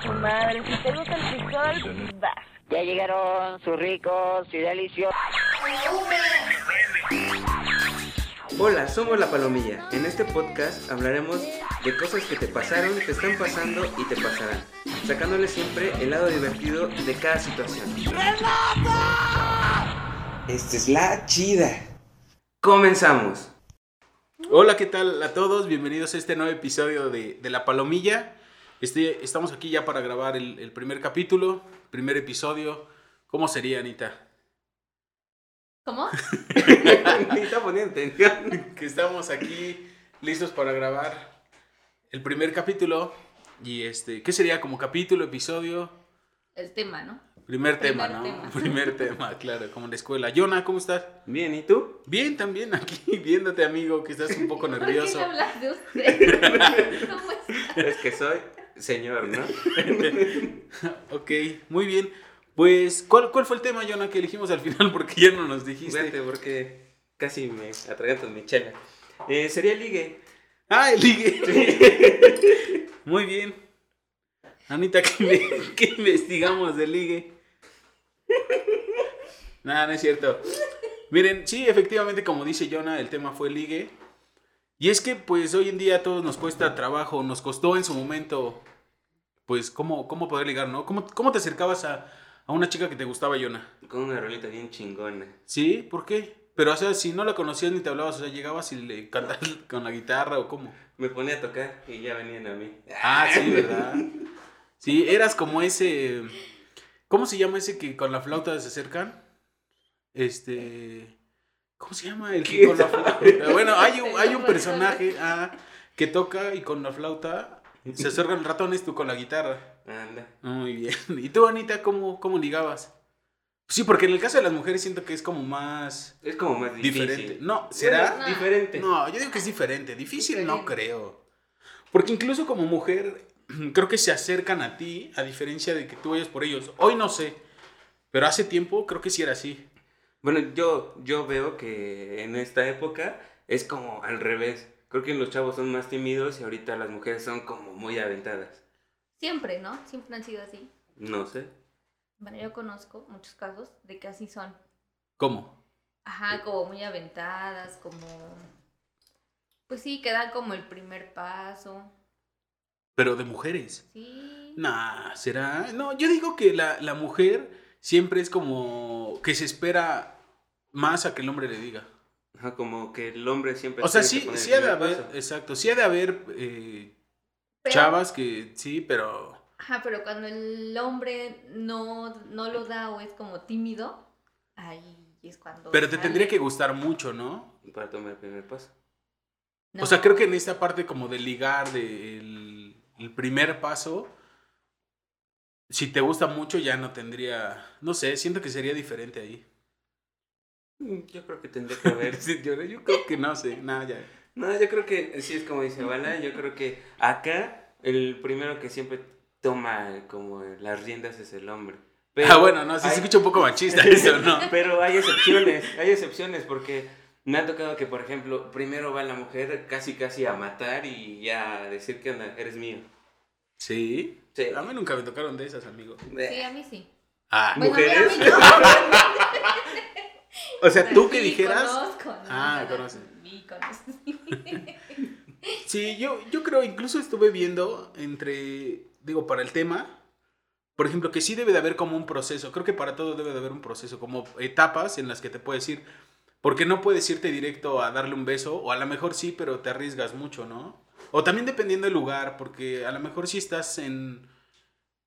su madre. Si te gusta el frijol, vas. Ya llegaron sus ricos y deliciosos. Hola, somos La Palomilla. En este podcast hablaremos de cosas que te pasaron, te están pasando y te pasarán, sacándole siempre el lado divertido de cada situación. Esta es la chida. Comenzamos. Hola, ¿qué tal a todos? Bienvenidos a este nuevo episodio de, de La Palomilla. Este, estamos aquí ya para grabar el, el primer capítulo, primer episodio. ¿Cómo sería, Anita? ¿Cómo? Ni está poniendo atención. Que estamos aquí listos para grabar el primer capítulo. Y este, ¿qué sería como capítulo, episodio? El tema, ¿no? Primer, tema, Primer ¿no? tema. Primer tema, claro, como en la escuela. Yona, ¿cómo estás? Bien, ¿y tú? Bien, también aquí viéndote, amigo, que estás un poco ¿Por qué nervioso. me hablas de usted? ¿Cómo estás? Es que soy señor, ¿no? Ok, muy bien. Pues, ¿cuál, ¿cuál fue el tema, Yona, que elegimos al final? Porque ya no nos dijiste. Vete, porque casi me atragantas mi chela. Eh, sería ligue. Ah, el ligue. Muy bien. Anita, ¿qué, me- qué investigamos del ligue? Nada, no es cierto. Miren, sí, efectivamente, como dice Jonah, el tema fue ligue. Y es que, pues, hoy en día a todos nos cuesta trabajo, nos costó en su momento, pues, cómo, cómo poder ligar, ¿no? ¿Cómo, cómo te acercabas a, a una chica que te gustaba, Jonah? Con una rolita bien chingona. ¿Sí? ¿Por qué? Pero, o sea, si no la conocías ni te hablabas, o sea, llegabas y le cantabas con la guitarra o cómo. Me ponía a tocar y ya venían a mí. Ah, sí, ¿verdad? Sí, eras como ese. ¿Cómo se llama ese que con la flauta se acercan? Este. ¿Cómo se llama el que ¿Quién con la flauta? Bueno, hay un, hay un personaje ah, que toca y con la flauta se acercan ratones, tú con la guitarra. Anda. Muy bien. ¿Y tú, Anita, cómo, cómo ligabas? Sí, porque en el caso de las mujeres siento que es como más Es como más difícil. diferente. No, ¿será? Bueno, diferente. No, yo digo que es diferente. Difícil no creo. Porque incluso como mujer, creo que se acercan a ti, a diferencia de que tú vayas por ellos. Hoy no sé, pero hace tiempo creo que sí era así. Bueno, yo, yo veo que en esta época es como al revés. Creo que los chavos son más tímidos y ahorita las mujeres son como muy aventadas. Siempre, ¿no? Siempre han sido así. No sé. Bueno, yo conozco muchos casos de que así son. ¿Cómo? Ajá, como muy aventadas, como... Pues sí, que dan como el primer paso. Pero de mujeres. Sí. Nah, ¿será? No, yo digo que la, la mujer siempre es como que se espera más a que el hombre le diga. Ajá, como que el hombre siempre O sea, sí, sí ha de haber, paso. exacto, sí ha de haber eh, Pero- chavas que sí, pero... Ajá, pero cuando el hombre no, no lo da o es como tímido, ahí es cuando... Pero te sale. tendría que gustar mucho, ¿no? Para tomar el primer paso. No. O sea, creo que en esta parte como de ligar, del el primer paso, si te gusta mucho ya no tendría, no sé, siento que sería diferente ahí. Mm, Yo creo que tendría que haber. Sí, yo, yo creo que no sé, nada, ya. No, yo creo que sí es como dice Bala. Yo creo que acá el primero que siempre toma como las riendas es el hombre. ah, bueno, no, sí hay- se escucha un poco machista eso, ¿no? Pero hay excepciones, hay excepciones porque me ha tocado que, por ejemplo, primero va la mujer casi casi a matar y ya a decir que onda, eres mío. Sí. Sí. A mí nunca me tocaron de esas, amigo. Sí, a mí sí. Ah, ¿Mujeres? a mí no. o sea, tú que dijeras... Conozco, ¿no? Ah, conoces. Sí, yo, yo creo, incluso estuve viendo entre, digo, para el tema, por ejemplo, que sí debe de haber como un proceso, creo que para todo debe de haber un proceso, como etapas en las que te puedes ir, porque no puedes irte directo a darle un beso, o a lo mejor sí, pero te arriesgas mucho, ¿no? O también dependiendo del lugar, porque a lo mejor si estás en,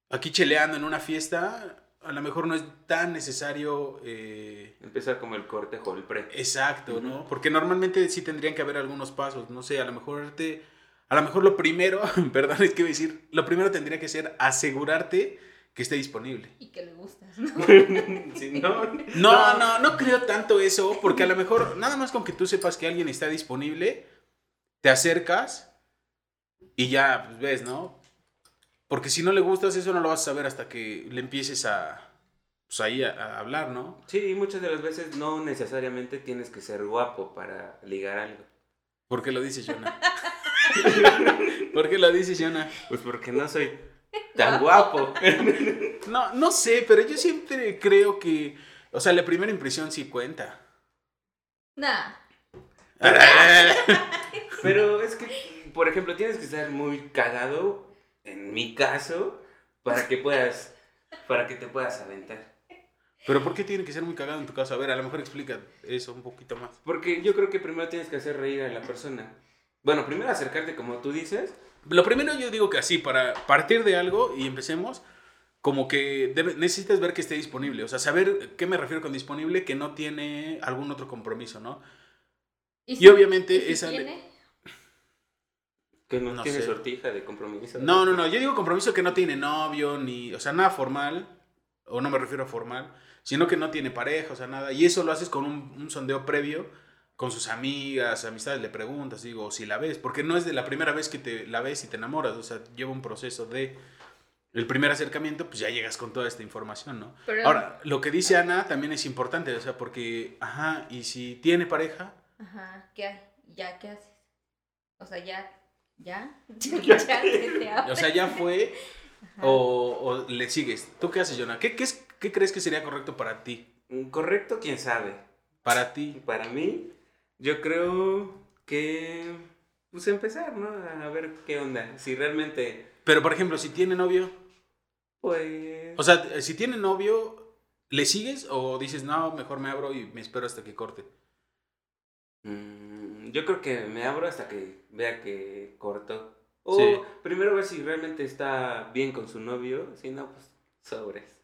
aquí cheleando en una fiesta, a lo mejor no es tan necesario... eh, Empezar como el cortejo, el pre. Exacto, ¿no? Porque normalmente sí tendrían que haber algunos pasos, no sé, a lo mejor te, a lo mejor lo primero, perdón, es que voy a decir, lo primero tendría que ser asegurarte que esté disponible. Y que le gustas, ¿no? No, No, no, no creo tanto eso, porque a lo mejor nada más con que tú sepas que alguien está disponible, te acercas y ya, pues ves, ¿no? Porque si no le gustas, eso no lo vas a saber hasta que le empieces a, pues ahí a, a hablar, ¿no? Sí, muchas de las veces no necesariamente tienes que ser guapo para ligar algo. ¿Por qué lo dices, Jonah? ¿Por qué lo dices, Jonah? Pues porque no soy tan guapo. No, no sé, pero yo siempre creo que, o sea, la primera impresión sí cuenta. Nah. Pero es que, por ejemplo, tienes que estar muy cagado, en mi caso, para que puedas, para que te puedas aventar. Pero ¿por qué tiene que ser muy cagado en tu caso? A ver, a lo mejor explica eso un poquito más. Porque yo creo que primero tienes que hacer reír a la persona. Bueno, primero acercarte como tú dices. Lo primero yo digo que así, para partir de algo y empecemos, como que debe- necesitas ver que esté disponible. O sea, saber qué me refiero con disponible, que no tiene algún otro compromiso, ¿no? Y obviamente y si esa- tiene? Que no, No tiene sé. sortija de compromiso. No, no, no. Yo digo compromiso que no tiene novio, ni. O sea, nada formal. O no me refiero a formal. Sino que no tiene pareja, o sea, nada. Y eso lo haces con un, un sondeo previo. Con sus amigas, amistades, le preguntas, digo, si la ves. Porque no es de la primera vez que te la ves y te enamoras. O sea, lleva un proceso de. El primer acercamiento, pues ya llegas con toda esta información, ¿no? Pero- Ahora, lo que dice Ana también es importante, o sea, porque, ajá, y si tiene pareja, Ajá, ¿qué hay? ¿Ya qué haces? O sea, ya, ya, ya, se te abre. o sea, ya fue, o, o le sigues. ¿Tú qué haces, Jonah? ¿Qué, qué, es- ¿Qué crees que sería correcto para ti? Correcto, quién sabe. Para ti. Para mí, yo creo que. Pues empezar, ¿no? A ver qué onda. Si realmente. Pero, por ejemplo, si tiene novio, Pues. o sea, si tiene novio, ¿le sigues o dices, no, mejor me abro y me espero hasta que corte? Mm, yo creo que me abro hasta que vea que cortó. O Sí. primero ver si realmente está bien con su novio. Si no, pues sobres.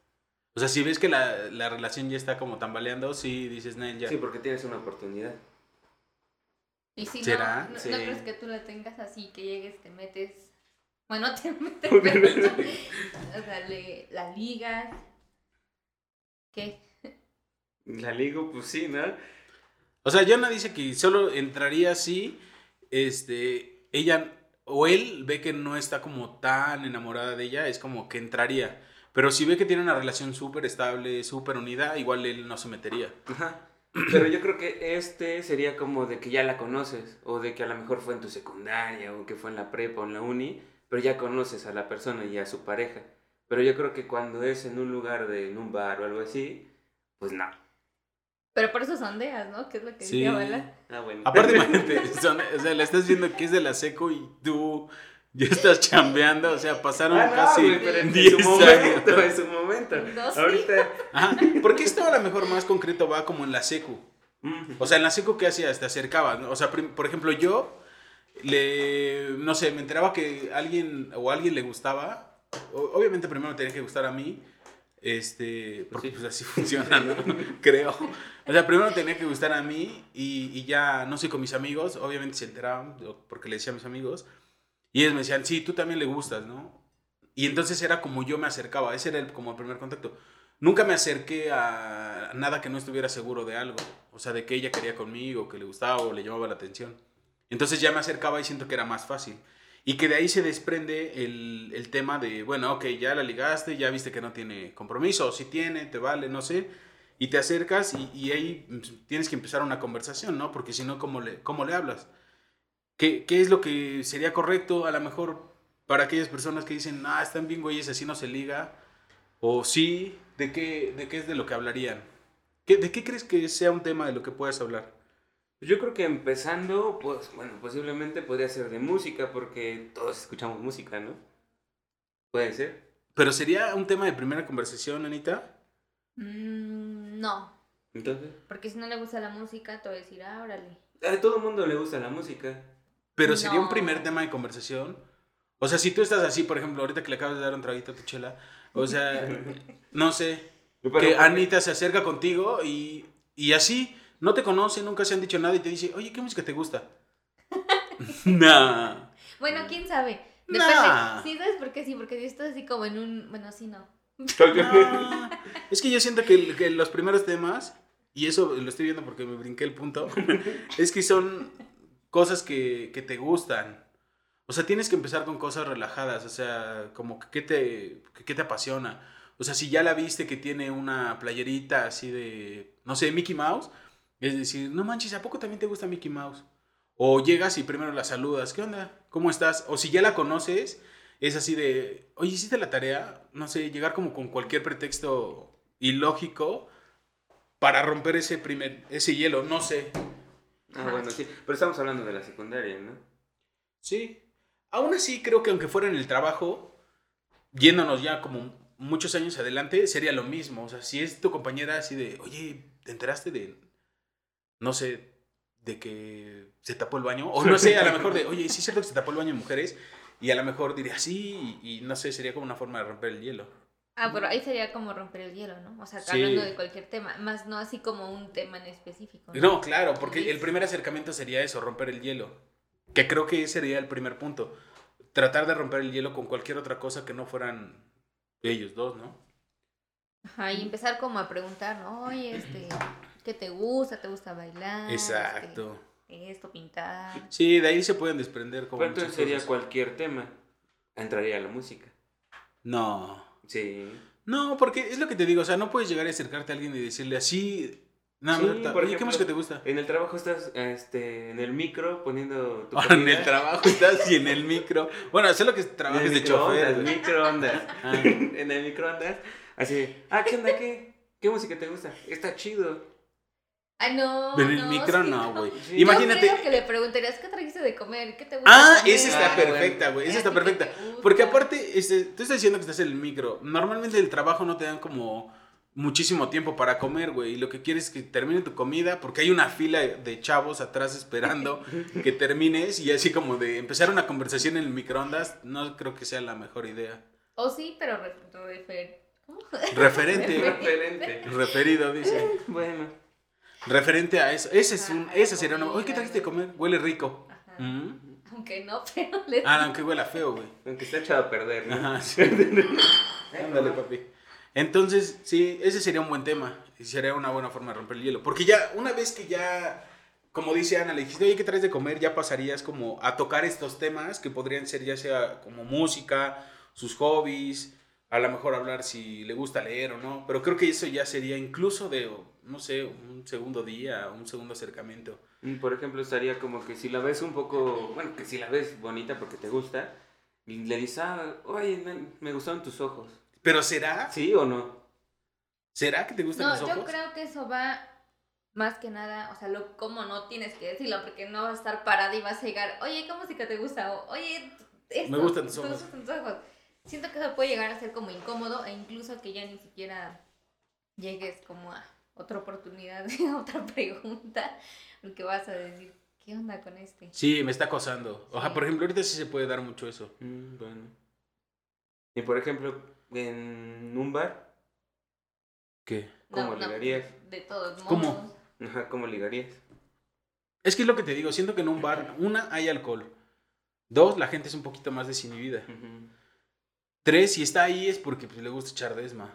O sea, si ves que la, la relación ya está como tambaleando, sí dices, no, ya. Sí, porque tienes una oportunidad. Y si ¿Será? no, no, Sí. no crees que tú la tengas así, que llegues, te metes. Bueno, te metes, pero. O sea, le, la ligas. ¿Qué? La ligo, pues sí, ¿no? O sea, Jonah dice que solo entraría si este, ella o él ve que no está como tan enamorada de ella, es como que entraría. Pero si ve que tiene una relación súper estable, súper unida, igual él no se metería. Ajá. Pero yo creo que este sería como de que ya la conoces, o de que a lo mejor fue en tu secundaria, o que fue en la prepa o en la uni, pero ya conoces a la persona y a su pareja. Pero yo creo que cuando es en un lugar de, en un bar o algo así, pues no. Pero por eso sondeas, ¿no? Que es lo que Sí. decía Bala. Ah, bueno. Aparte, imagínate, son- o sea, le estás viendo que es de la seco y tú ya estás chambeando, o sea, pasaron Ah, no, casi güey, pero en 10 su años. momento, en su momento. No, sí. Ahorita. Ajá, porque esto a lo mejor más concreto va como en la secu. Mm. O sea, en la secu, ¿qué hacías? Te acercabas, ¿no? O sea, por ejemplo, yo, le, no sé, me enteraba que alguien o a alguien le gustaba. Obviamente primero me tenía que gustar a mí. Este, porque Sí. pues así funciona, ¿no? Creo. O sea, primero tenía que gustar a mí y, y ya, no sé, con mis amigos, obviamente se enteraban, porque le decía a mis amigos, y ellos me decían, sí, tú también le gustas, ¿no? Y entonces era como yo me acercaba, ese era el- como el primer contacto. Nunca me acerqué a nada que no estuviera seguro de algo. O sea, de que ella quería conmigo, que le gustaba o le llamaba la atención. Entonces ya me acercaba y siento que era más fácil. Y que de ahí se desprende el, el tema de, bueno, ok, ya la ligaste, ya viste que no tiene compromiso, o si tiene, te vale, no sé. Y te acercas y, y ahí mm, tienes que empezar una conversación, ¿no? Porque si no, ¿cómo le, cómo le hablas? ¿Qué, ¿Qué es lo que sería correcto a lo mejor para aquellas personas que dicen, ah, están bien güeyes, así no se liga? O sí, ¿de qué, de qué es de lo que hablarían? ¿Qué, ¿De qué crees que sea un tema de lo que puedas hablar? Yo creo que empezando, pues, bueno, posiblemente podría ser de música, porque todos escuchamos música, ¿no? Puede ser. Pero sería un tema de primera conversación, Anita. Mm, no. Entonces, Porque si no le gusta la música, te voy a decir, ah, órale. a todo el mundo le gusta la música. Pero sería un No. primer tema de conversación. O sea, si tú estás así, por ejemplo, ahorita que le acabas de dar un traguito a tu chela, o sea, no sé, Pero- que Anita se acerca contigo y, y así, no te conoce, nunca se han dicho nada y te dice, oye, ¿qué música te gusta? nah. Bueno, quién sabe. Nah. Depende. Sí, ¿sabes por qué? Sí, porque si estás así como en un. Bueno, sí, no. Es que yo siento que, que los primeros temas, y eso lo estoy viendo porque me brinqué el punto, es que son cosas que, que te gustan. O sea, tienes que empezar con cosas relajadas, o sea, como que qué te, que qué te apasiona. O sea, si ya la viste que tiene una playerita así de, no sé, Mickey Mouse, es decir, no manches, ¿a poco también te gusta Mickey Mouse? O llegas y primero la saludas, ¿qué onda? ¿Cómo estás? O si ya la conoces es así de, oye, ¿hiciste la tarea? No sé, llegar como con cualquier pretexto ilógico para romper ese primer, ese hielo, no sé. Ah, bueno, sí. Pero estamos hablando de la secundaria, ¿no? Sí. Aún así, creo que aunque fuera en el trabajo, yéndonos ya como muchos años adelante, sería lo mismo. O sea, si es tu compañera así de, oye, ¿te enteraste de, no sé, de que se tapó el baño? O no sé, a lo mejor de, oye, sí es cierto que se tapó el baño en mujeres. Y a lo mejor diría sí, y, y no sé, sería como una forma de romper el hielo. Ah, pero ahí sería como romper el hielo, ¿no? O sea, Sí. hablando de cualquier tema, más no así como un tema en específico. No, claro, porque el primer acercamiento sería eso, romper el hielo. Que creo que ese sería el primer punto. Tratar de romper el hielo con cualquier otra cosa que no fueran ellos dos, ¿no? Ajá, y empezar como a preguntar, ¿no? Oye, este, ¿qué te gusta? ¿Te gusta bailar? Exacto. Este, esto, pintar. Sí, de ahí se pueden desprender como Pero entonces sería cosas. cualquier tema. Entraría la música. No. Sí. No, porque es lo que te digo, o sea, no puedes llegar a acercarte a alguien y decirle así, nada Sí, más, por ¿qué ejemplo, música te gusta? En el trabajo estás este, en el micro poniendo tu en el trabajo estás y en el micro. Bueno, sé lo que En trabajes el de chofer. microondas, güey. microondas. Ah. en el microondas. Así, ah, ¿qué onda? ¿Qué, ¿Qué música te gusta? Está chido. Ay, no. Pero en el no, micro sí, no, güey. Sí. Yo Imagínate. creo que le preguntarías qué trajiste de comer, qué te gusta. Ah, comer? esa está Ah, perfecta, güey. Esa ¿A está perfecta. Porque aparte, este, tú estás diciendo que estás en el micro. Normalmente el trabajo no te dan como muchísimo tiempo para comer, güey. Y lo que quieres es que termine tu comida porque hay una fila de chavos atrás esperando que termines y así como de empezar una conversación en el microondas, no creo que sea la mejor idea. O sí, pero re- refer- ¿cómo? Referente, Referente. referido, dice. Bueno. Referente a eso. Ese es un, ese sería una. Oye, ¿qué trajiste de comer? Huele rico. Ajá. Mm. Aunque no, pero le Ah, aunque huela feo, güey. Aunque está echado a perder, ¿no? Ajá, sí. Ándale, papi. Entonces, sí, ese sería un buen tema. Y sería una buena forma de romper el hielo. Porque ya, una vez que ya, como dice Ana, le dijiste, oye, ¿qué traes de comer? Ya pasarías como a tocar estos temas que podrían ser ya sea como música, sus hobbies, a lo mejor hablar si le gusta leer o no. Pero creo que eso ya sería incluso de, no sé, un segundo día, un segundo acercamiento. Mm, Por ejemplo, estaría como que si la ves un poco, bueno, que si la ves bonita porque te gusta, y le dices, ah, oye, me- me gustaron tus ojos. Pero ¿será? ¿Sí o no? ¿Será que te gustan No, los yo ojos? creo que eso va más que nada, o sea, lo como no tienes que decirlo, porque no vas a estar parada y vas a llegar, oye, ¿qué música te gusta? O, oye, esto, Me gustan tus ¿te ojos. gustan tus ojos? Siento que eso puede llegar a ser como incómodo e incluso que ya ni siquiera llegues como a otra oportunidad, otra pregunta, porque vas a decir, ¿qué onda con este? Sí, me está acosando. Ojalá, Sí. por ejemplo, ahorita sí se puede dar mucho eso. Mm, bueno. Y por ejemplo, en un bar, ¿Qué? ¿Cómo ligarías? De todos modos. ¿Cómo? ajá, ¿cómo ligarías? Es que es lo que te digo, siento que en un bar, una, hay alcohol. Dos, la gente es un poquito más desinhibida. Tres, si está ahí es porque pues, le gusta echar desma.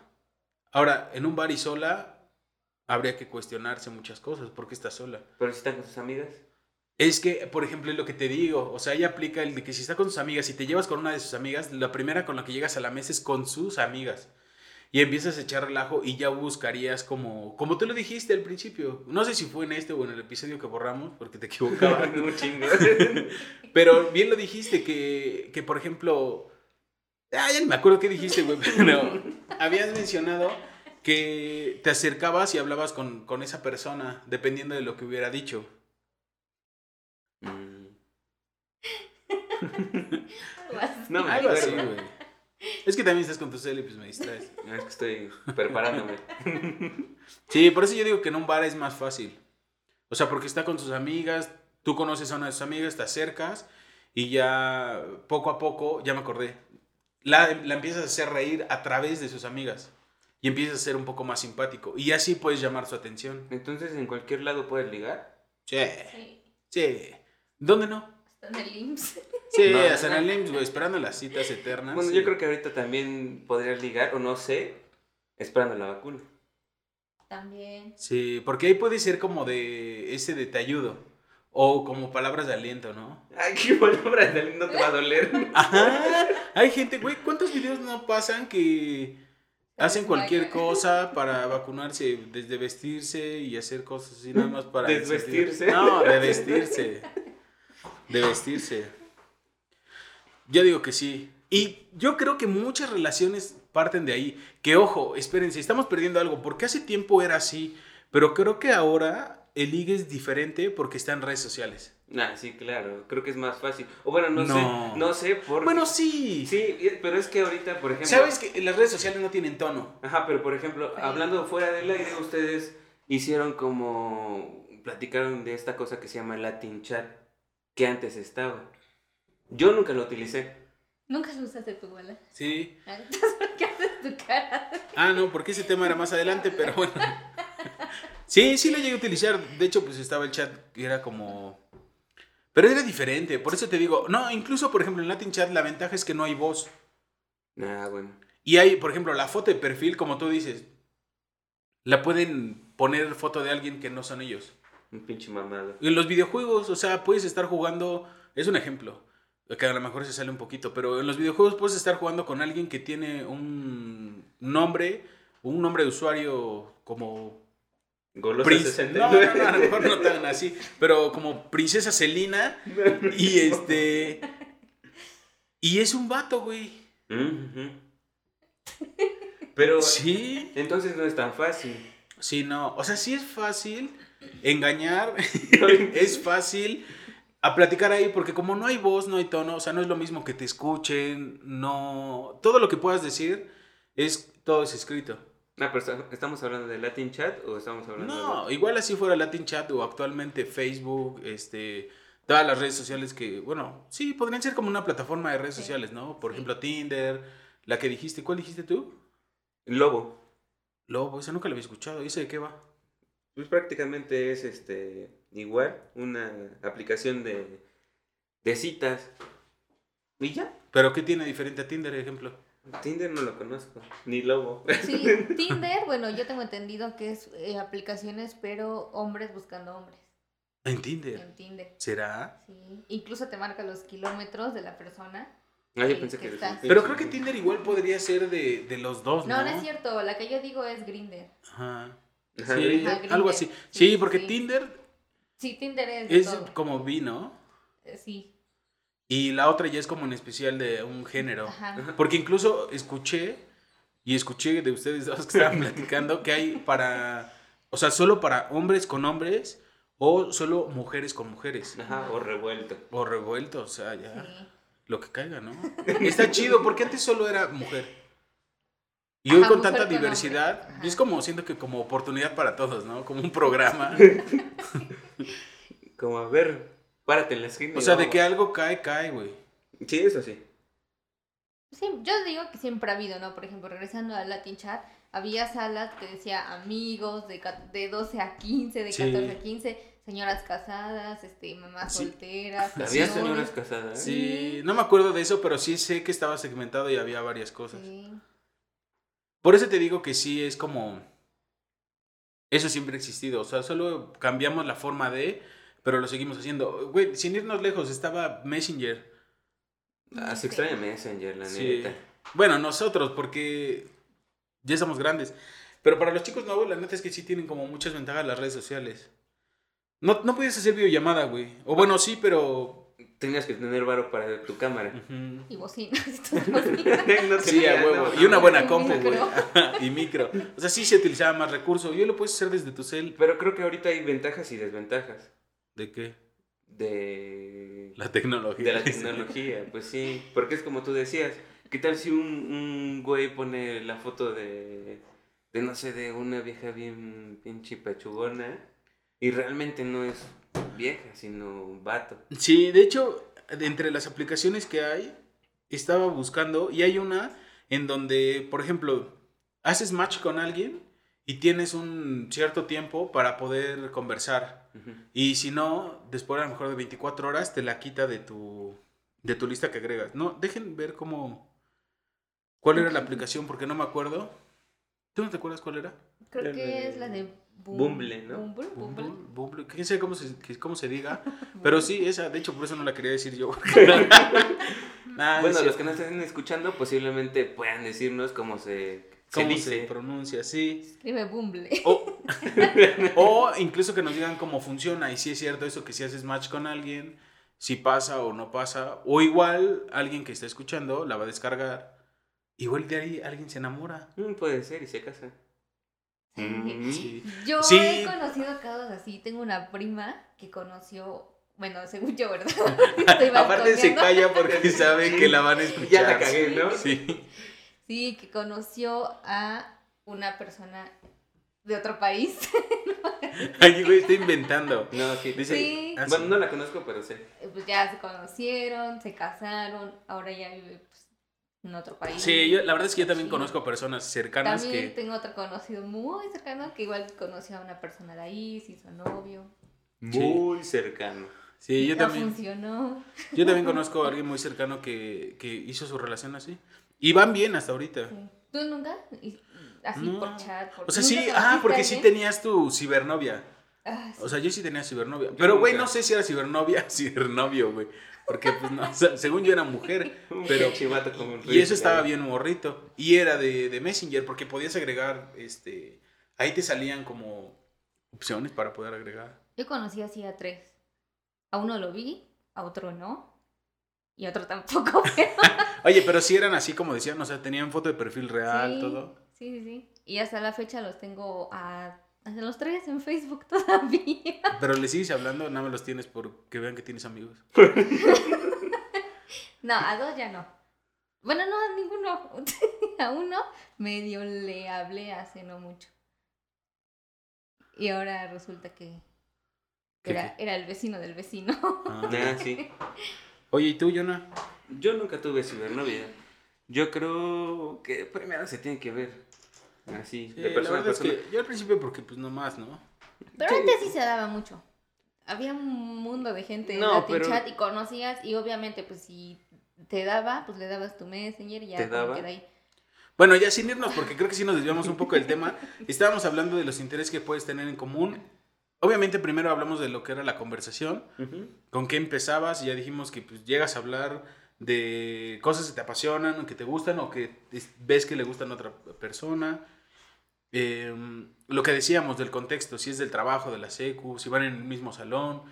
Ahora, en un bar y sola, habría que cuestionarse muchas cosas. ¿Por qué está sola? Pero si están con sus amigas. Es que, por ejemplo, es lo que te digo. O sea, ella aplica el de que si está con sus amigas y te llevas con una de sus amigas, la primera con la que llegas a la mesa es con sus amigas. Y empiezas a echar relajo y ya buscarías como, como tú lo dijiste al principio. No sé si fue en este o en el episodio que borramos, porque te equivocabas. un chingo. Pero bien lo dijiste, que, que por ejemplo. Ah, ya ni me acuerdo qué dijiste, güey. Pero habías mencionado que te acercabas y hablabas con, con esa persona, dependiendo de lo que hubiera dicho. Mm. No me Algo así, güey. Es que también estás con tu cel y pues me distraes. No, es que estoy preparándome. Sí, por eso yo digo que en un bar es más fácil. O sea, porque está con sus amigas, tú conoces a una de sus amigas, te acercas y ya poco a poco, ya me acordé, la, la empiezas a hacer reír a través de sus amigas y empiezas a ser un poco más simpático y así puedes llamar su atención. Entonces, ¿en cualquier lado puedes ligar? Sí, Sí, sí. ¿Dónde no? hasta en el IMSS. Sí, No. hasta en el IMSS, güey, esperando las citas eternas. Bueno, sí. yo creo que ahorita también podrías ligar, o no sé, esperando la vacuna. También. Sí, porque ahí puede ser como de ese de te ayudo o como palabras de aliento, ¿no? Ay, qué palabra, no te va a doler. Ajá. Hay gente, güey, ¿cuántos videos no pasan que hacen cualquier cosa para vacunarse, desde vestirse y hacer cosas así nada más para ¿Desvestirse? No, de vestirse. De vestirse. Yo digo que sí. Y yo creo que muchas relaciones parten de ahí. Que ojo, espérense, estamos perdiendo algo, porque hace tiempo era así, pero creo que ahora el ligue es diferente porque está en redes sociales. Ah, sí, claro. Creo que es más fácil. O bueno, no, No. sé. No sé por Bueno, sí. Sí, pero es que ahorita, por ejemplo. Sabes que las redes sociales no tienen tono. Ajá, pero por ejemplo, hablando fuera del aire, ustedes hicieron como. platicaron de esta cosa que se llama Latin Chat, que antes estaba. Yo nunca lo utilicé. Nunca lo usaste tu bola. Sí. Entonces, ¿por qué haces tu cara? Ah, no, porque ese tema era más adelante, pero bueno. Sí, sí lo llegué a utilizar. De hecho, pues estaba el chat que era como... Pero era diferente, por eso te digo, no, incluso por ejemplo en Latin Chat la ventaja es que no hay voz. Ah, bueno. Y hay, por ejemplo, la foto de perfil, como tú dices, la pueden poner foto de alguien que no son ellos. Un pinche mamado. En los videojuegos, o sea, puedes estar jugando, es un ejemplo, que a lo mejor se sale un poquito, pero en los videojuegos puedes estar jugando con alguien que tiene un nombre, un nombre de usuario como... Golosa Prin- 69. No, no, no, a lo mejor no tan así, pero como Princesa Celina y este... Y es un vato, güey. Pero. Sí. Entonces no es tan fácil. Sí, no. O sea, sí es fácil engañar. es fácil a platicar ahí, porque como no hay voz, no hay tono, o sea, no es lo mismo que te escuchen, no. Todo lo que puedas decir es. Todo es escrito. Ah, pero ¿estamos hablando de Latin Chat o estamos hablando No, de.? igual así fuera Latin Chat o actualmente Facebook, este. Todas las redes sociales que, bueno, sí, podrían ser como una plataforma de redes Sí. sociales, ¿no? Por Sí. ejemplo, Tinder, la que dijiste, ¿cuál dijiste tú? Lobo. Lobo, esa nunca la había escuchado, ¿y ese de qué va? Pues prácticamente es este igual, una aplicación de, de citas. ¿Y ya? ¿Pero qué tiene diferente a Tinder, ejemplo? Tinder no lo conozco, ni Lobo. Sí, Tinder, bueno, yo tengo entendido que es eh, aplicaciones, pero hombres buscando hombres En Tinder. en Tinder. ¿Será? Sí. Incluso te marca los kilómetros de la persona. Ah, yo pensé que que Pero creo que Tinder igual podría ser de, de los dos, ¿no? No, no es cierto. La que yo digo es Grinder. Ajá. Ajá, Sí, Grindr. Ajá, algo Grindr. así. Sí, Sí, porque sí. Tinder Sí, Tinder es. es todo. como bi, ¿no? Eh, Sí. Y la otra ya es como en especial de un género. Ajá. Porque incluso escuché, y escuché de ustedes dos que estaban platicando, que hay para, o sea, solo para hombres con hombres o solo mujeres con mujeres. Ajá, o revuelto. O revuelto, o sea, ya. Sí. Lo que caiga, ¿no? Está chido, porque antes solo era mujer. Y hoy Ajá, con tanta con diversidad, es como siento que como oportunidad para todos, ¿no? Como un programa. Como a ver, párate en la esquina. O sea, de que algo cae, cae, güey. Sí, eso sí. Sí, yo digo que siempre ha habido, ¿no? Por ejemplo, regresando al Latin Chat, había salas que decía amigos de, de 12 a 15, de Sí. 14 a 15, señoras casadas, este, mamás Sí. solteras. Había señoras casadas. Sí, no me acuerdo de eso, pero sí sé que estaba segmentado y había varias cosas. Sí. Por eso te digo que sí es como... Eso siempre ha existido, o sea, solo cambiamos la forma de, pero lo seguimos haciendo. Güey, sin irnos lejos, estaba Messenger. Ah, se extraña Messenger, la Sí. neta. Bueno, nosotros, porque ya estamos grandes. Pero para los chicos nuevos, la neta es que sí tienen como muchas ventajas las redes sociales. No, no puedes hacer videollamada, güey. O bueno, sí, pero... Tenías que tener varo para tu cámara. Ujú. Y bocina. estas bocinas. No Sí, a huevo. no, Y una buena Y compu, güey. y micro. O sea, sí se utilizaba más recursos. Y hoy lo puedes hacer desde tu cel. Pero creo que ahorita hay ventajas y desventajas ¿De qué? de, La tecnología. de la tecnología. Pues sí, porque es como tú decías. ¿Qué tal si un, un güey pone la foto de, de, no sé, de una vieja bien pinche pechugona y realmente no es vieja, sino un vato? Sí, de hecho, de entre las aplicaciones que hay, estaba buscando y hay una en donde, por ejemplo, haces match con alguien y tienes un cierto tiempo para poder conversar. Ujú. Y si no, después a lo mejor de 24 horas te la quita de tu, de tu lista que agregas. No, dejen ver cómo... ¿Cuál era la aplicación? Porque no me acuerdo. ¿Tú no te acuerdas cuál era? Creo que es la de Bum- Bumble, ¿no? Bumble, Bumble. Bumble, Bumble, quién sabe cómo se, cómo se diga. Pero sí, esa, de hecho, por eso no la quería decir yo. Nah, bueno, los que no estén escuchando posiblemente puedan decirnos cómo se, se ¿Cómo dice. se pronuncia? Sí. Escribe Bumble. O, o incluso que nos digan cómo funciona. Y si es cierto eso, que si haces match con alguien si pasa o no pasa. O igual alguien que está escuchando la va a descargar. Igual de ahí alguien se enamora. Mm, puede ser y se casa. Mm. Sí. Yo Sí. he conocido casos así. Tengo una prima que conoció, bueno, según yo, ¿verdad? Aparte se calla porque sabe que la van a escuchar. Ya la cagué, ¿no? Sí. Sí, que conoció a una persona de otro país. Ay, güey, está inventando. No, sí. Dice, Sí. ah, sí. Bueno, no la conozco, pero sé. Eh, Pues ya se conocieron, se casaron, ahora ya vive pues, en otro país. Sí, yo- la verdad es que yo también Sí. conozco personas cercanas También que... tengo otro conocido muy cercano que igual conoció a una persona de ahí, se hizo novio. Muy cercano. Sí, yo no también, funcionó. yo también conozco a alguien muy cercano que, que hizo su relación así. Y van bien hasta ahorita. Sí. ¿Tú nunca? Así No. por chat. Por... O sea, ¿nunca sí, ah, porque sí tenías tu cibernovia. Ah, sí. O sea, yo sí tenía cibernovia. Pero, güey, no sé si era cibernovia o cibernovio, güey. Porque, pues, no, o sea, según yo era mujer. Pero, chivato como un y eso estaba bien morrito. Y era de, de Messenger, porque podías agregar, este... Ahí te salían como opciones para poder agregar. Yo conocí así a tres. A uno lo vi, a otro no. Y otro tampoco. pero- Oye, pero sí eran así como decían, o sea, tenían foto de perfil real, sí, todo. Sí, sí, sí. Y hasta la fecha los tengo a, a los tres en Facebook todavía. Pero le sigues hablando, nada más los tienes por que vean que tienes amigos. No, a dos ya no. Bueno, no, a ninguno. a uno medio le hablé hace no mucho. Y ahora resulta que ¿Qué, era, era el vecino del vecino. Ah. Ah, sí. Oye, ¿y tú, Jonah? Yo nunca tuve cibernovia. Yo creo que primero se tiene que ver. Así, Sí, de la persona a es persona. que yo al principio porque pues nomás, ¿no? Pero Sí. antes sí se daba mucho. Había un mundo de gente en Latin pero- chat y conocías y obviamente pues si te daba, pues le dabas tu messenger y ya ¿Te daba? ahí. Bueno, ya sin irnos, porque creo que sí nos desviamos un poco del tema. Estábamos hablando de los intereses que puedes tener en común. Obviamente primero hablamos de lo que era la conversación, con qué empezabas, y ya dijimos que pues llegas a hablar de cosas que te apasionan, o que te gustan, o que es- ves que le gustan a otra persona. Eh, lo que decíamos del contexto, si es del trabajo, de la secu, si van en el mismo salón,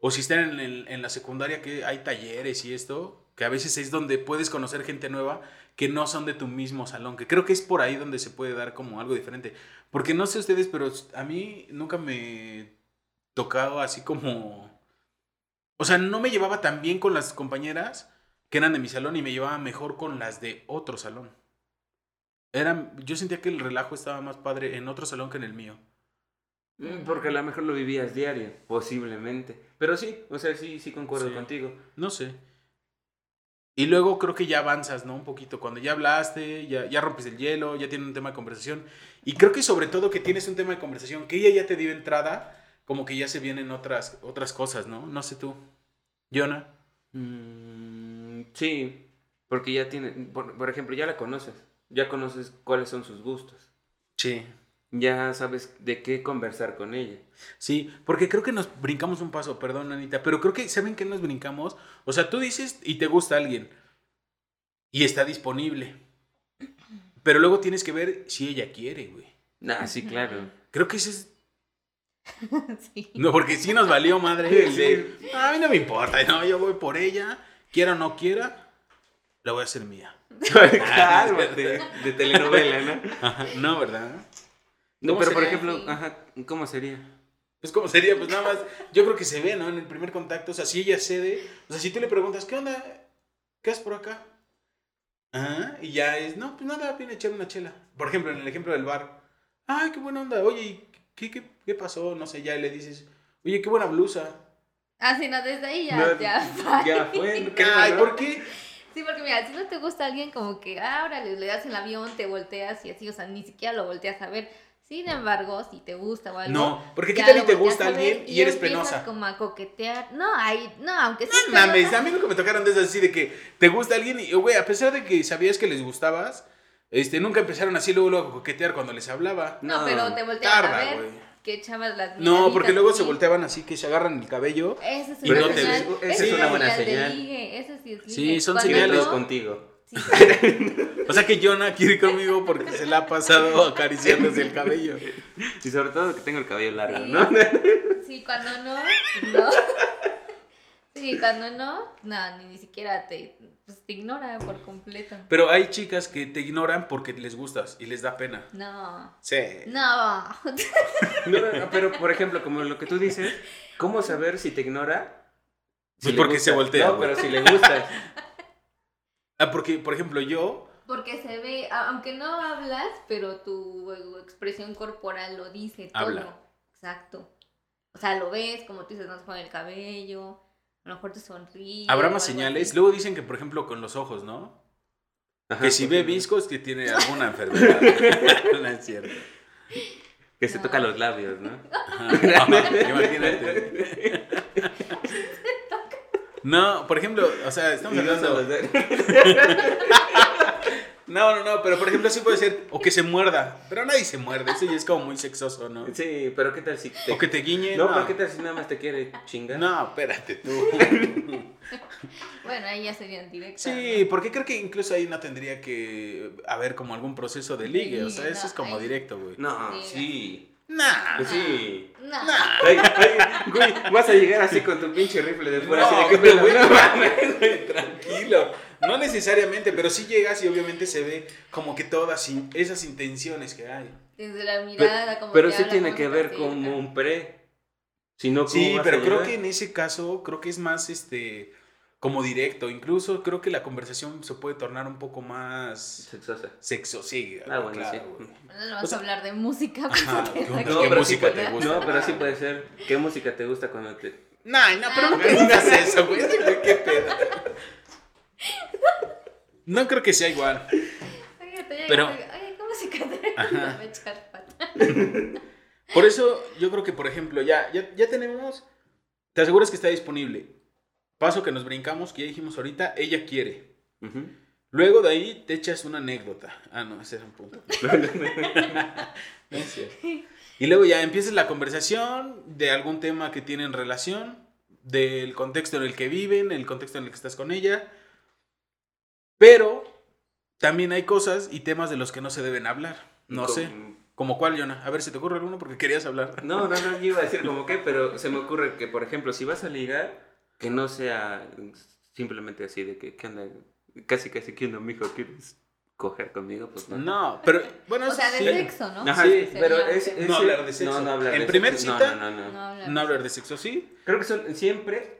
o si están en, el- en la secundaria que hay talleres y esto, que a veces es donde puedes conocer gente nueva que no son de tu mismo salón, que creo que es por ahí donde se puede dar como algo diferente. Porque no sé ustedes, pero a mí nunca me tocado así como... O sea, no me llevaba tan bien con las compañeras que eran de mi salón y me llevaba mejor con las de otro salón. Eran, yo sentía que el relajo estaba más padre en otro salón que en el mío. Mm, Porque a lo mejor lo vivías diario, posiblemente. Pero sí, o sea, sí, sí concuerdo Sí. contigo. No sé. Y luego creo que ya avanzas, ¿no? Un poquito. Cuando ya hablaste, ya, ya rompes el hielo, ya tienen un tema de conversación. Y creo que sobre todo que tienes un tema de conversación que ella ya te dio entrada, como que ya se vienen otras, otras cosas, ¿no? No sé tú. Jonah. Mm, sí, porque ya tiene, por, por ejemplo, ya la conoces. Ya conoces cuáles son sus gustos. Sí. Ya sabes de qué conversar con ella. Sí, porque creo que nos brincamos un paso, perdón, Anita, pero creo que, ¿saben qué nos brincamos? O sea, tú dices y te gusta alguien y está disponible, pero luego tienes que ver si ella quiere, güey. Ah, sí, claro. Creo que ese es... sí. No, porque sí nos valió madre. el de, "Ah, a mí no me importa, no, yo voy por ella, quiera o no quiera, la voy a hacer mía. Cálmate. De telenovela, ¿no? Ajá, no, ¿verdad? No, ¿Cómo pero por ejemplo, ajá, ¿cómo sería? Pues como sería, pues nada más, yo creo que se ve, ¿no? En el primer contacto, o sea, si ella cede, o sea, si tú le preguntas, ¿qué onda? ¿Qué haces por acá? Ah, y ya es, no, pues nada, viene a echar una chela. Por ejemplo, en el ejemplo del bar, ay, qué buena onda, oye, ¿y ¿qué, qué, qué pasó? No sé, ya le dices, oye, qué buena blusa. Ah, sí, no, desde ahí ya, No, ya. Ya fue. ¿qué Ay? ¿por qué? Sí, porque mira, si no te gusta alguien, como que, ah, ahora le, le das el avión, te volteas y así, o sea, ni siquiera lo volteas a ver. Sin embargo, si te gusta o algo. No, porque qué tal y te gusta alguien y eres penosa. como a coquetear. No, ahí, no, aunque sea. No mames, a mí nunca me tocaron de así de que te gusta alguien y, güey, a pesar de que sabías que les gustabas, este, nunca empezaron así luego, luego a coquetear cuando les hablaba. No, No, pero te a ver güey. que echabas las No, porque luego así. se volteaban así, que se agarran el cabello. Esa es una no te- señal. esa es una buena señal. ligue, sí es Sí, son señales. Todos sí, O sea que Jonah quiere ir conmigo porque se la ha pasado acariciándose el cabello. Y sobre todo que tengo el cabello largo, Sí. ¿no? Sí, cuando no, no. Sí, cuando no, no, ni, ni siquiera te, pues, te ignora por completo. Pero hay chicas que te ignoran porque les gustas y les da pena. No. Sí. No. No, no, no, pero por ejemplo, como lo que tú dices, ¿cómo saber si te ignora? Si Pues porque gusta. se voltea, No, güey. pero si le gusta. Ah, porque, por ejemplo, yo. Porque se ve, aunque no hablas, pero tu expresión corporal lo dice todo. Habla. Exacto. O sea, lo ves, como tú dices, no con el cabello, a lo mejor te sonríe. Habrá más señales. así. Luego dicen que, por ejemplo, con los ojos, ¿no? Ajá, Que si ve viscos que tiene alguna enfermedad. no es cierto. Que se toca los labios, ¿no? Ajá. Imagínate. No, por ejemplo, o sea, estamos hablando. No, no, no, pero por ejemplo, sí puede ser. O que se muerda. Pero nadie se muerde. Eso ya es como muy sexoso, ¿no? Sí, pero ¿qué tal si te... O que te guiñe. No, No, pero ¿qué tal si nada más te quiere chingar? No, espérate tú. Bueno, ahí ya serían directas. Sí, porque creo que incluso ahí no tendría que haber como algún proceso de ligue. O sea, eso es como ahí- directo, güey. No, Sí. sí. Nah. Pues sí. Ay, ay, güey, vas a llegar así con tu pinche rifle de fuera, No, así de que pero pedo? güey, No mames, güey, Tranquilo. No necesariamente, pero sí llegas y obviamente se ve como que todas esas intenciones que hay. Desde la mirada, como Pero que sí tiene con que ver como un pre. Si no, ¿cómo Sí, pero creo que en ese caso, creo que es más este como directo. Incluso creo que la conversación se puede tornar un poco más Sexosa. sexo, sí. Ah, bueno, claro, sí. Bueno, no vas O sea- a hablar de música. pues, Ajá, ¿qué- aquí- qué música sí te gusta? No, pero sí puede ser. ¿Qué música te gusta cuando te.? Nah, no, pero no me digas eso, güey. Qué pedo. No creo que sea igual. Oye, te Pero- Oye, ¿cómo se canta? Ajá. Me echar pata. Por eso yo creo que, por ejemplo, ya, ya, ya tenemos, te aseguras que está disponible. Paso que nos brincamos, que ya dijimos ahorita, ella quiere. Luego de ahí te echas una anécdota. Ah, no, ese era un punto. No es cierto. Y luego ya empiezas la conversación de algún tema que tienen relación, del contexto en el que viven, el contexto en el que estás con ella. Pero también hay cosas y temas de los que no se deben hablar. No Como- sé. ¿Como cuál, Jonah? A ver si te ocurre alguno porque querías hablar. No, no, no, yo iba a decir como que, pero se me ocurre que, por ejemplo, si vas a ligar, que no sea simplemente así de que, ¿qué onda? Casi, casi, ¿qué onda, mijo? ¿Quieres coger conmigo? Pues no. No, pero bueno, O sea, de sí. sexo, ¿no? Ajá, Sí, sí, pero es, es- No hablar de sexo. No, no hablar En de primer sexo. cita, No, no, no, no. No hablar. No hablar de sexo, sí. Creo que son siempre,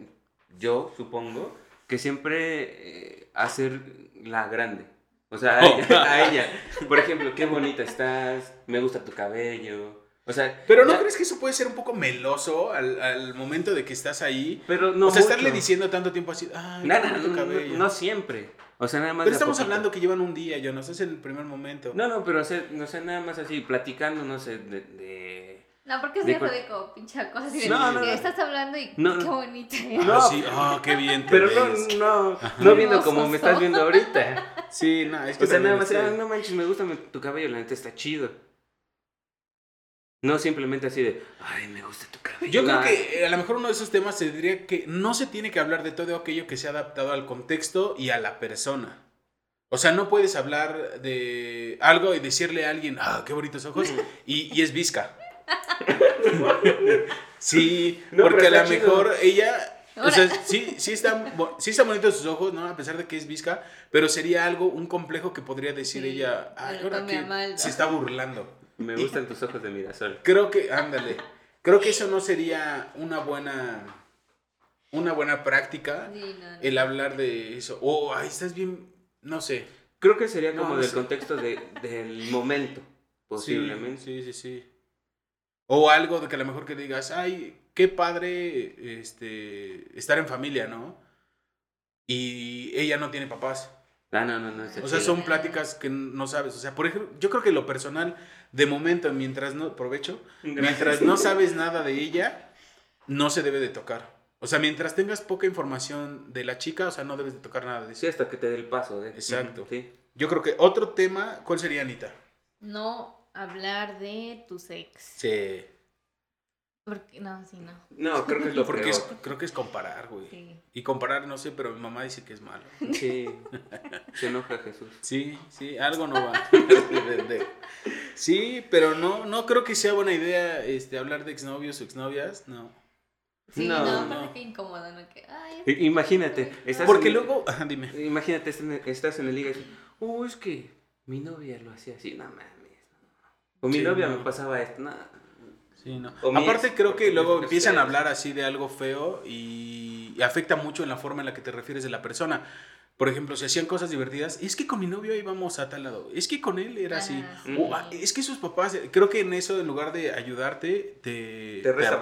yo supongo, que siempre eh, hacer la grande. O sea, a Oh. ella, a ella. Por ejemplo, qué bonita estás, me gusta tu cabello. O sea, Pero ¿no ya- crees que eso puede ser un poco meloso al, al momento de que estás ahí? Pero no o sea, mucho. estarle diciendo tanto tiempo así, ay, Nada, bonito no, no, cabello. no siempre. O sea, nada más. pero estamos poquito. hablando que llevan un día, yo no sé, es el primer momento. No, no, pero o sea, no sé, nada más así, platicando, no sé, de. de- No, porque es De como pinche cosa así de No, no, no. estás hablando y No, qué no. bonita. Ah, No. sí, ah, qué bien te Pero ves. no, no, no viendo como me estás viendo ahorita. Sí, no, es que O sea, nada más, este- ah, no manches, me gusta tu cabello, la neta está chido. No simplemente así de, ay, me gusta tu cabello. Yo creo Nah. que a lo mejor uno de esos temas se diría que no se tiene que hablar de todo aquello que se ha adaptado al contexto y a la persona. O sea, no puedes hablar de algo y decirle a alguien, ah, qué bonitos ojos, y, y es visca. Sí, No, porque a lo mejor ella, o sea, sí, sí están, sí están bonitos sus ojos, ¿no? A pesar de que es visca, pero sería algo, un complejo que podría decir Sí, ella, ay, ahora que se está burlando. Me gustan tus ojos de mirasol. Creo que, ándale, creo que eso no sería una buena, una buena práctica, Sí, no, no. el hablar de eso. O, ay, estás bien, no sé. Creo que sería como no del sé. contexto de, del momento, posiblemente. Sí, sí, sí, sí. O algo de que a lo mejor que digas, ay, qué padre este, estar en familia, ¿no? Y ella no tiene papás. Ah, no, no, no. O sea, chido. son pláticas que no sabes. O sea, por ejemplo, yo creo que lo personal, de momento, mientras no, provecho, mientras no sabes nada de ella, no se debe de tocar. O sea, mientras tengas poca información de la chica, o sea, no debes de tocar nada de eso. Sí, hasta que te dé el paso. De... Exacto. Sí. Yo creo que otro tema, ¿cuál sería, Anita? No hablar de tu sex. Sí. Porque, no, sí, no. No, creo que es lo Porque peor. es, creo que es comparar, güey. Sí. Y comparar, no sé, pero mi mamá dice que es malo. Sí. Se enoja Jesús. Sí, sí, algo no va. sí, pero no, no creo que sea buena idea este, hablar de exnovios o exnovias, no. Sí, No, no, no. aparte qué incómodo, ¿no? Que, ay, Imagínate, estás Porque en- luego, ajá, dime. Imagínate, estás en el liga y dices, uh, es que mi novia lo hacía así, no mames. no". O mi Sí, novia no. me pasaba esto, no. Sí, no. Aparte ex, creo que luego empiezan a hablar así de algo feo y, y afecta mucho en la forma en la que te refieres de la persona. Por ejemplo, si hacían cosas divertidas, es que con mi novio íbamos a tal lado, es que con él era así. Ah, sí. O, "Ah, es que sus papás, creo que en eso en lugar de ayudarte, te, Te resta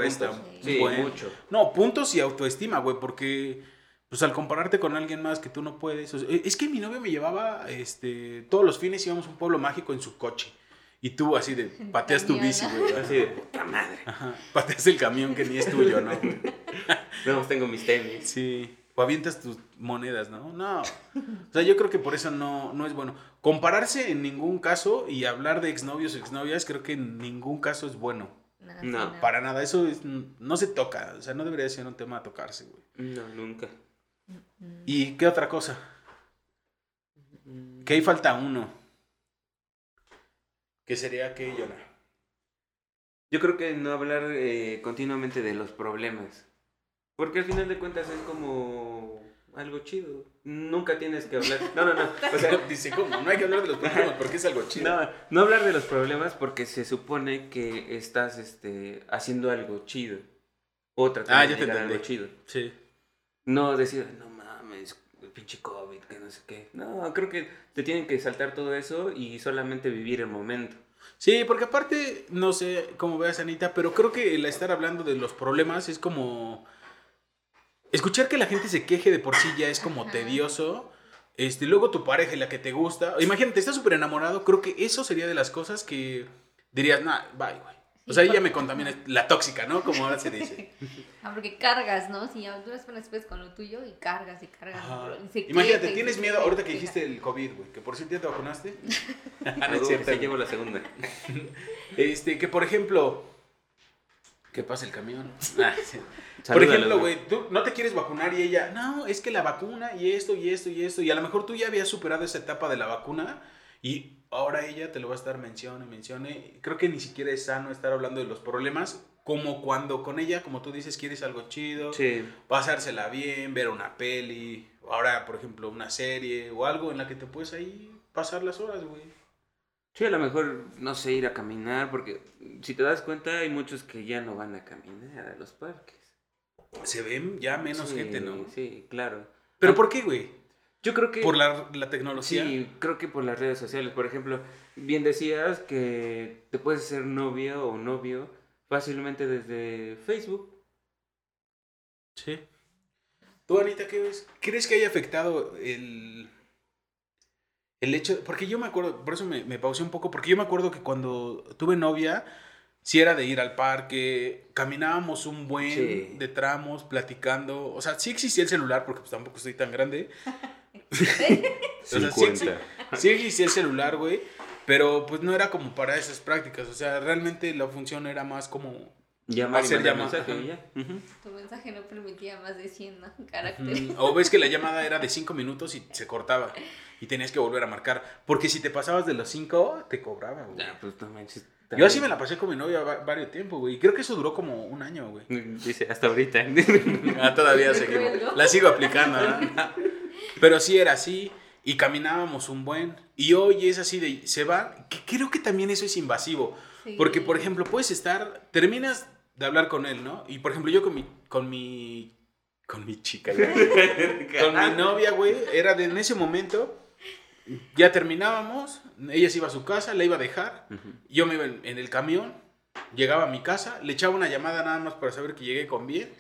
Sí, mucho. No, puntos y autoestima, güey, porque pues al compararte con alguien más que tú no puedes. o sea, es que mi novio me llevaba, este, todos los fines íbamos a un pueblo mágico en su coche. Y tú así de, pateas tu bici, güey. Así de puta madre. Ajá, pateas el camión que ni es tuyo, ¿no? No, tengo mis tenis. Sí. O avientas tus monedas, ¿no? No. O sea, yo creo que por eso no, no es bueno. Compararse en ningún caso y hablar de exnovios o exnovias, creo que en ningún caso es bueno. no, No, Para nada, eso es- no se toca. O sea, no debería ser un tema a tocarse, güey. No, nunca. ¿Y qué otra cosa? Que ahí falta uno. ¿Qué sería que Yona? Yo creo que no hablar eh, continuamente de los problemas. Porque al final de cuentas es como algo chido. Nunca tienes que hablar. No, no, no. O sea, Dice, ¿cómo? No hay que hablar de los problemas porque es algo chido. no, no hablar de los problemas porque se supone que estás este, haciendo algo chido. O tratando Ah, de te entendí. algo chido. Sí. No decir, no mames, el pinche COVID, que no sé qué. No, creo que te tienen que saltar todo eso y solamente vivir el momento. Sí, porque aparte, no sé cómo veas, Anita, pero creo que el estar hablando de los problemas es como. Escuchar que la gente se queje de por sí ya es como Ajá. tedioso. Este, luego tu pareja y la que te gusta. Imagínate, estás súper enamorado. Creo que eso sería de las cosas que dirías, nah, bye, güey. O sea, ella por- me contamina, la tóxica, ¿no? Como ahora se dice. Ah, porque cargas, ¿no? Si ya pones después con lo tuyo y cargas y cargas. Y Imagínate, tienes miedo ahorita que dijiste el COVID, güey. Que por cierto ya te vacunaste. Ah, no es cierto, llevo la segunda. Este, que por ejemplo. ¿Qué pasa el camión? Ah. Por ejemplo, güey, tú no te quieres vacunar y ella, no, es que la vacuna y esto y esto y esto. Y a lo mejor tú ya habías superado esa etapa de la vacuna y ahora ella te lo va a estar mencione, mencione. Creo que ni siquiera es sano estar hablando de los problemas como cuando con ella, como tú dices, quieres algo chido, Sí. pasársela bien, ver una peli, ahora, por ejemplo, una serie o algo en la que te puedes ahí pasar las horas, güey. Sí, a lo mejor, no sé, ir a caminar, porque si te das cuenta, hay muchos que ya no van a caminar a los parques. Se ven ya menos Sí, gente, ¿no? Sí, claro. ¿Pero Ah, por qué, güey? Yo creo que... ¿Por la, la tecnología? Sí, creo que por las redes sociales. Por ejemplo, bien decías que te puedes hacer novia o novio fácilmente desde Facebook. Sí. ¿Tú, Anita, qué ves? ¿Crees que haya afectado el, el hecho? Porque yo me acuerdo, por eso me, me pausé un poco, porque yo me acuerdo que cuando tuve novia, si era de ir al parque, caminábamos un buen Sí. de tramos, platicando. O sea, sí existía el celular, porque pues tampoco estoy tan grande. O sea, sí, sí existía el celular, güey. Pero pues no era como para esas prácticas. O sea, realmente la función era más como Llamar Hacer mensaje. Tu mensaje no permitía más de 100 ¿no? caracteres. Mm, O ves que la llamada era de 5 minutos y se cortaba. Y tenías que volver a marcar. Porque si te pasabas de los 5, te cobraba, güey. Ya, pues no manches. Yo así me la pasé con mi novia va- varios tiempos, güey. Y creo que eso duró como un año, güey. Dice, hasta ahorita. Ah, todavía seguimos. La sigo aplicando, ¿no? Pero sí era así. Y caminábamos un buen. Y hoy es así de. Se va. que creo que también eso es invasivo. Sí. Porque, por ejemplo, puedes estar. Terminas de hablar con él, ¿no? Y por ejemplo, yo con mi. Con mi. Con mi chica, güey. con mi novia, güey, era de en ese momento, ya terminábamos, ella se iba a su casa, la iba a dejar, yo me iba en, en el camión, llegaba a mi casa, le echaba una llamada nada más para saber que llegué con bien,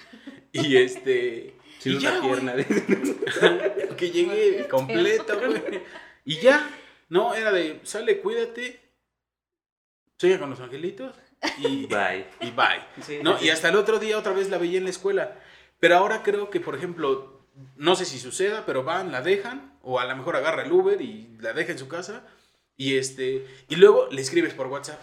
y este... Sin y una ya, pierna. de- que llegué completo, güey. Y ya, no, era de, sale, cuídate, sueña con los angelitos, y, Bye. y bye. Sí, ¿no? sí. Y hasta el otro día otra vez la veía en la escuela. Pero ahora creo que, por ejemplo, no sé si suceda, pero van, la dejan, o a lo mejor agarra el Uber y la deja en su casa, y este, y luego le escribes por WhatsApp.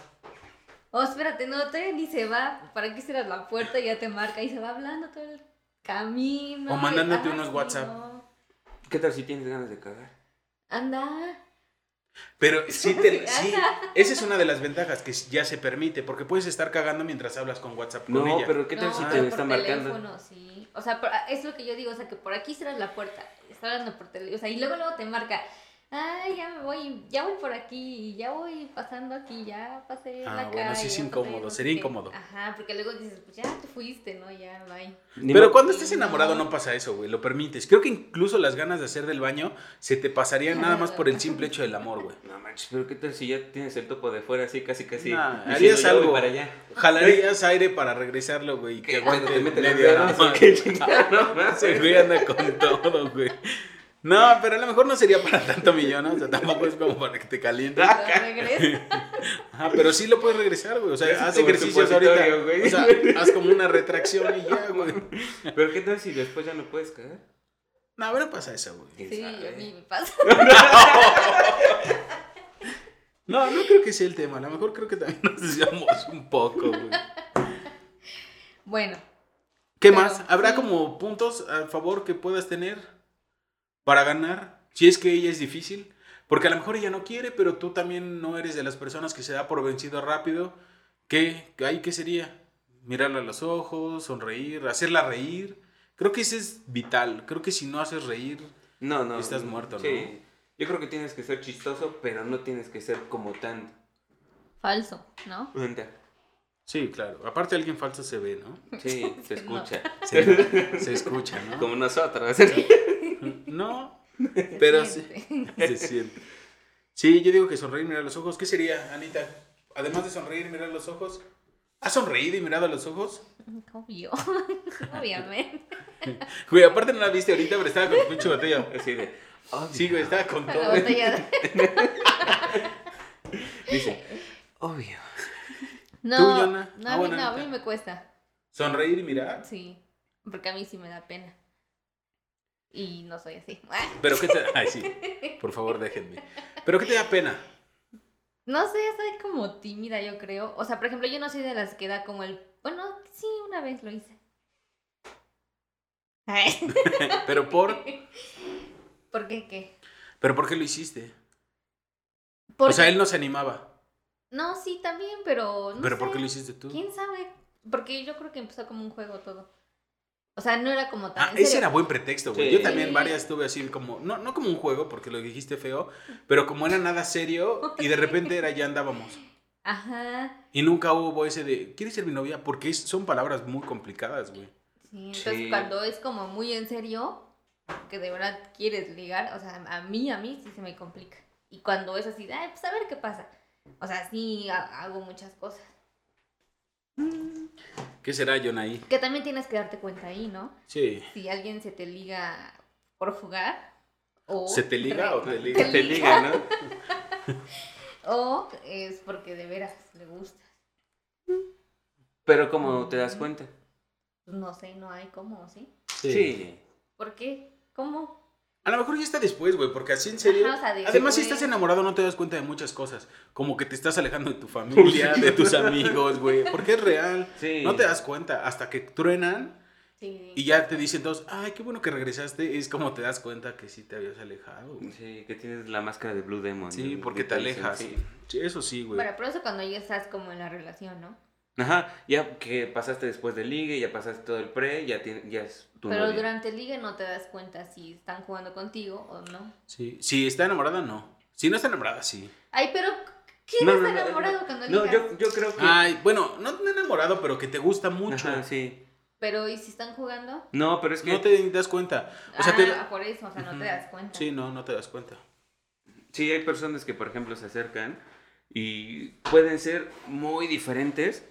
Oh, espérate, no, todavía ni se va. ¿Para qué cierras la puerta y ya te marca? Y se va hablando todo el camino. O mandándote unos WhatsApp. no. ¿Qué tal si tienes ganas de cagar? Anda. Pero sí, te- Sí, esa es una de las ventajas que ya se permite, porque puedes estar cagando mientras hablas con WhatsApp con No, ella. pero ¿qué tal No, si te está marcando? teléfono, sí. O sea, es lo que yo digo, o sea, que por aquí cierras la puerta, está hablando por teléfono, o sea, y luego luego te marca, ay, ya me voy, ya voy por aquí, ya voy pasando aquí, ya pasé Ah, la bueno, calle. sí es incómodo, no sería qué". incómodo. Ajá, porque luego dices, pues ya te fuiste, ¿no? Ya, bye. Ni Pero cuando estés enamorado no pasa eso, güey, lo permites. Creo que incluso las ganas de hacer del baño se te pasarían nada más por el simple hecho del amor, güey. No manches, pero ¿qué tal si ya tienes el topo de fuera así, casi, casi? Nah, harías "Ya voy algo. para allá. Jalarías aire para regresarlo, güey, que aguante ¿Te meten los media hora o qué chingada? No mames. Ese güey anda con todo, güey. No, pero a lo mejor no sería para tanto millón, ¿no? O sea, tampoco es como para que te calientes. Ajá, pero sí lo puedes regresar, güey. O sea, haz ejercicios ahorita. güey. O sea, haz como una retracción y ya, güey. Pero ¿qué tal si después ya no puedes cagar? No, pero pasa eso, güey. ¿Quién Sí, a mí me pasa. No, no creo que sea el tema. A lo mejor creo que también nos desviamos un poco, güey. Bueno, ¿Qué Pero, más? ¿Habrá sí. como puntos a favor que puedas tener para ganar? Si es que ella es difícil. Porque a lo mejor ella no quiere, pero tú también no eres de las personas que se da por vencido rápido. ¿Qué? ¿Ahí qué sería? Mirarla a los ojos, sonreír, hacerla reír. Creo que eso es vital. Creo que si no haces reír, No, no. Estás muerto, ¿no? Sí. Yo creo que tienes que ser chistoso, pero no tienes que ser como tan... falso, ¿no? Sí, claro. Aparte alguien falso se ve, ¿no? Sí, se No. escucha. Se, se escucha, ¿no? Como nosotros. No, pero sí. Siente. Se siente. Sí, yo digo que sonreír y mirar los ojos. ¿Qué sería, Anita? Además de sonreír y mirar los ojos. ¿Has sonreído y mirado a los ojos? Obvio. Obviamente. Güey, aparte no la viste ahorita, pero estaba con pinche botella. Así de... obvio. Sí, güey, estaba con La todo. Dice, obvio. No, ¿Tú, Yona? no, Ah, a mí bueno, no, a mí me cuesta. Sonreír y mirar. Sí, porque a mí sí me da pena. Y no soy así. Pero qué te. Ay, sí. Por favor, déjenme. Pero qué te da pena. No sé, soy como tímida, yo creo. O sea, por ejemplo, yo no soy de las que da como el. Bueno, sí, una vez lo hice. Pero por. ¿Por qué qué? Pero ¿por qué lo hiciste? Porque- O sea, él no se animaba. No, sí, también, pero. No ¿Pero por qué lo hiciste tú? ¿Quién sabe? Porque yo creo que empezó como un juego todo. O sea, no era como tan. Ah, ese era buen pretexto, güey. Sí. Yo también varias tuve así como, no, no como un juego, porque lo dijiste feo, pero como era nada serio y de repente era ya andábamos. Ajá. Y nunca hubo ese de, ¿quieres ser mi novia? Porque es- son palabras muy complicadas, güey. Sí, entonces Sí. cuando es como muy en serio, que de verdad quieres ligar, o sea, a mí, a mí sí se me complica. Y cuando es así, ay, pues a ver qué pasa. O sea, sí ha- hago muchas cosas. ¿Qué será, Jonah Que también tienes que darte cuenta ahí, ¿no? Sí. Si alguien se te liga por jugar, o... ¿Se te liga o te liga? Te Te liga, ¿no? O es porque de veras le gusta. Pero ¿cómo te das cuenta? Pues no sé, no hay cómo, ¿sí? Sí. ¿Por qué? ¿Cómo? A lo mejor ya está después, güey, porque así en serio. Ajá, o sea, de- Además, si después. estás enamorado, no te das cuenta de muchas cosas. Como que te estás alejando de tu familia, de tus amigos, güey. Porque es real. Sí. No te das cuenta hasta que truenan Sí. y ya te dicen todos, ay, qué bueno que regresaste. Es como te das cuenta que sí te habías alejado. güey. Sí, que tienes la máscara de Blue Demon. Sí, porque Que te dicen, alejas. sí. Sí, eso sí, güey. Bueno, pero eso cuando ya estás como en la relación, ¿no? Ajá, ya que pasaste después del ligue, ya pasaste todo el pre, ya, tiene, ya es tu Pero novia. durante el ligue no te das cuenta si están jugando contigo o no. Sí. Si está enamorada, no. Si no está enamorada, sí. Ay, pero ¿quién No, está no, enamorado no. cuando No, yo, yo creo que... Ay, bueno, no enamorado, pero que te gusta mucho. Ajá, sí. Pero ¿y si están jugando? No, pero es que... No te das cuenta. O sea, ah, te... por eso, o sea, no te das cuenta. Sí, no, no te das cuenta. Sí, hay personas que, por ejemplo, se acercan y pueden ser muy diferentes,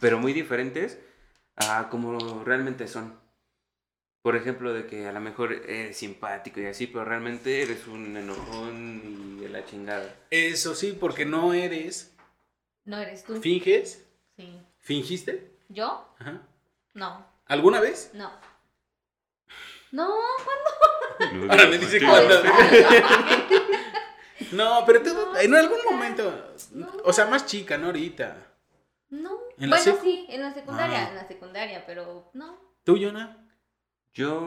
pero muy diferentes a como realmente son. Por ejemplo, de que a lo mejor eres simpático y así, pero realmente eres un enojón y de la chingada. Eso sí, porque no eres. No eres tú. ¿Finges? Sí. ¿Fingiste? ¿Yo? Ajá. No, ¿Alguna vez? no. No, Ahora me dice ¿cuándo? cuándo. No, pero tú, No, en algún momento. No. O sea, más chica, no ahorita. No. ¿En la bueno, secu? sí, en la secundaria, Ah. en la secundaria, pero no. ¿Tú, Jonah? Yo...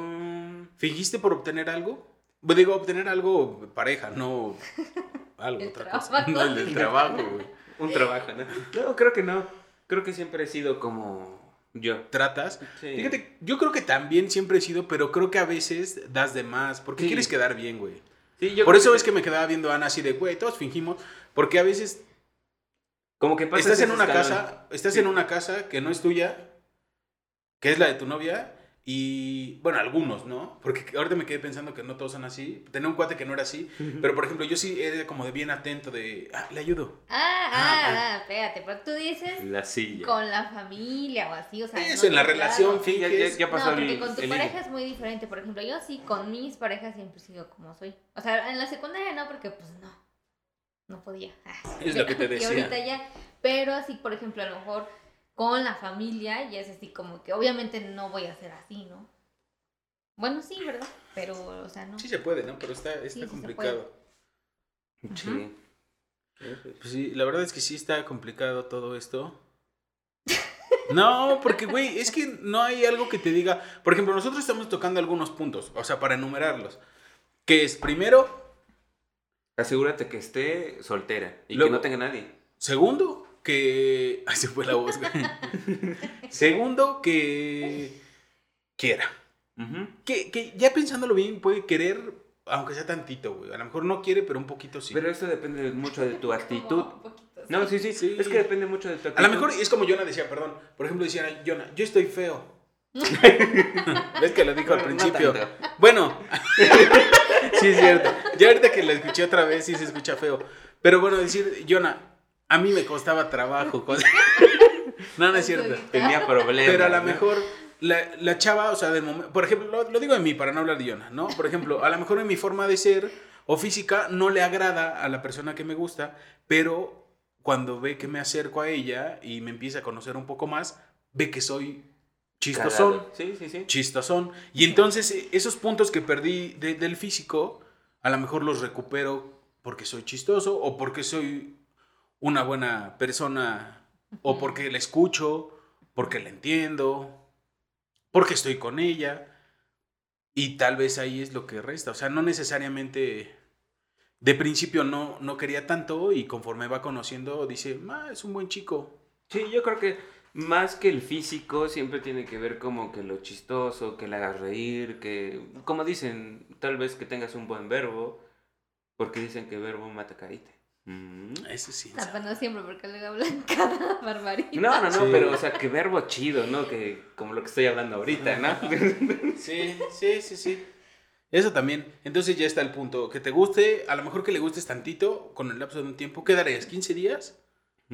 ¿Fingiste por obtener algo? Pues Digo, obtener algo pareja, no algo, otra cosa. trabajo. No, el del trabajo, güey. Un trabajo, ¿no? No, creo que no. Creo que siempre he sido como yo. Tratas. Sí. Fíjate, yo creo que también siempre he sido, pero creo que a veces das de más, porque Sí. quieres quedar bien, güey. Sí, yo Por eso es que me quedaba viendo a Ana así de, güey, todos fingimos, porque a veces Como que pasas estás en una escalón. casa, estás Sí. en una casa que no es tuya, que es la de tu novia, y bueno, algunos, ¿no? Porque ahorita me quedé pensando que no todos son así. Tenía un cuate que no era así, pero por ejemplo, yo sí era como de bien atento de, ah, le ayudo. Ah, Ah, ah, ah, espérate, pero tú dices La silla. con la familia o así, o sea. Eso, no en la relación. Sí, ya, ya, ya pasó no, porque el- con tu el pareja es muy diferente. Por ejemplo, yo sí, con mis parejas siempre sigo como soy. O sea, en la secundaria no, porque pues no. No podía. Ah, Es lo que te Y decía. ahorita ya. Pero así, por ejemplo, a lo mejor con la familia ya es así como que obviamente no voy a ser así, ¿no? Bueno, sí, ¿verdad? Pero, o sea, no. Sí se puede, ¿no? Pero está, está sí complicado. Sí. Pues sí, la verdad es que sí está complicado todo esto. No, porque, güey, es que no hay algo que te diga. Por ejemplo, nosotros estamos tocando algunos puntos, o sea, para enumerarlos. Que es, primero, Asegúrate que esté soltera y Luego- que no tenga nadie. segundo, que. Ay, se fue la voz, güey. Segundo, que. Quiera. Que, que ya pensándolo bien, puede querer, aunque sea tantito, güey. A lo mejor no quiere, pero un poquito sí. Pero eso depende mucho de tu actitud. Poquito, sí. No, sí, sí, Sí. Es que depende mucho de tu actitud. A lo mejor es como Jonah decía, perdón. Por ejemplo, decía Jonah, yo estoy feo. ¿Ves que lo dijo al principio? Bueno, sí es cierto. Ya ahorita que lo escuché otra vez, sí se escucha feo. Pero bueno, decir, Jonah, a mí me costaba trabajo. cosa- no, no es cierto. Tenía problemas. Pero a lo ¿no? mejor la, la chava, o sea, del momento, por ejemplo, lo, lo digo de mí para no hablar de Jonah, ¿no? Por ejemplo, a lo mejor en mi forma de ser o física no le agrada a la persona que me gusta, pero cuando ve que me acerco a ella y me empieza a conocer un poco más, ve que soy chistosón. Sí, sí, sí. chistosón. Y entonces eh, esos puntos que perdí de- del físico, a lo mejor los recupero porque soy chistoso o porque soy una buena persona o porque la escucho, porque la entiendo, porque estoy con ella. Y tal vez ahí es lo que resta. O sea, no necesariamente de principio no, no quería tanto y conforme va conociendo dice, ah, es un buen chico. Sí, yo creo que más que el físico siempre tiene que ver como que lo chistoso, que le hagas reír, que, como dicen, tal vez que tengas un buen verbo, porque dicen que verbo mata carita. Mm. Ese sí. Ah, pues no siempre, porque luego hablan cada barbaridad. No, no, no, Sí. pero o sea, que verbo chido, ¿no? Que como lo que estoy hablando ahorita, ¿no? Sí, sí, sí, sí. Eso también. Entonces ya está el punto. Que te guste, a lo mejor que le gustes tantito con el lapso de un tiempo. ¿Qué darías? ¿15 días?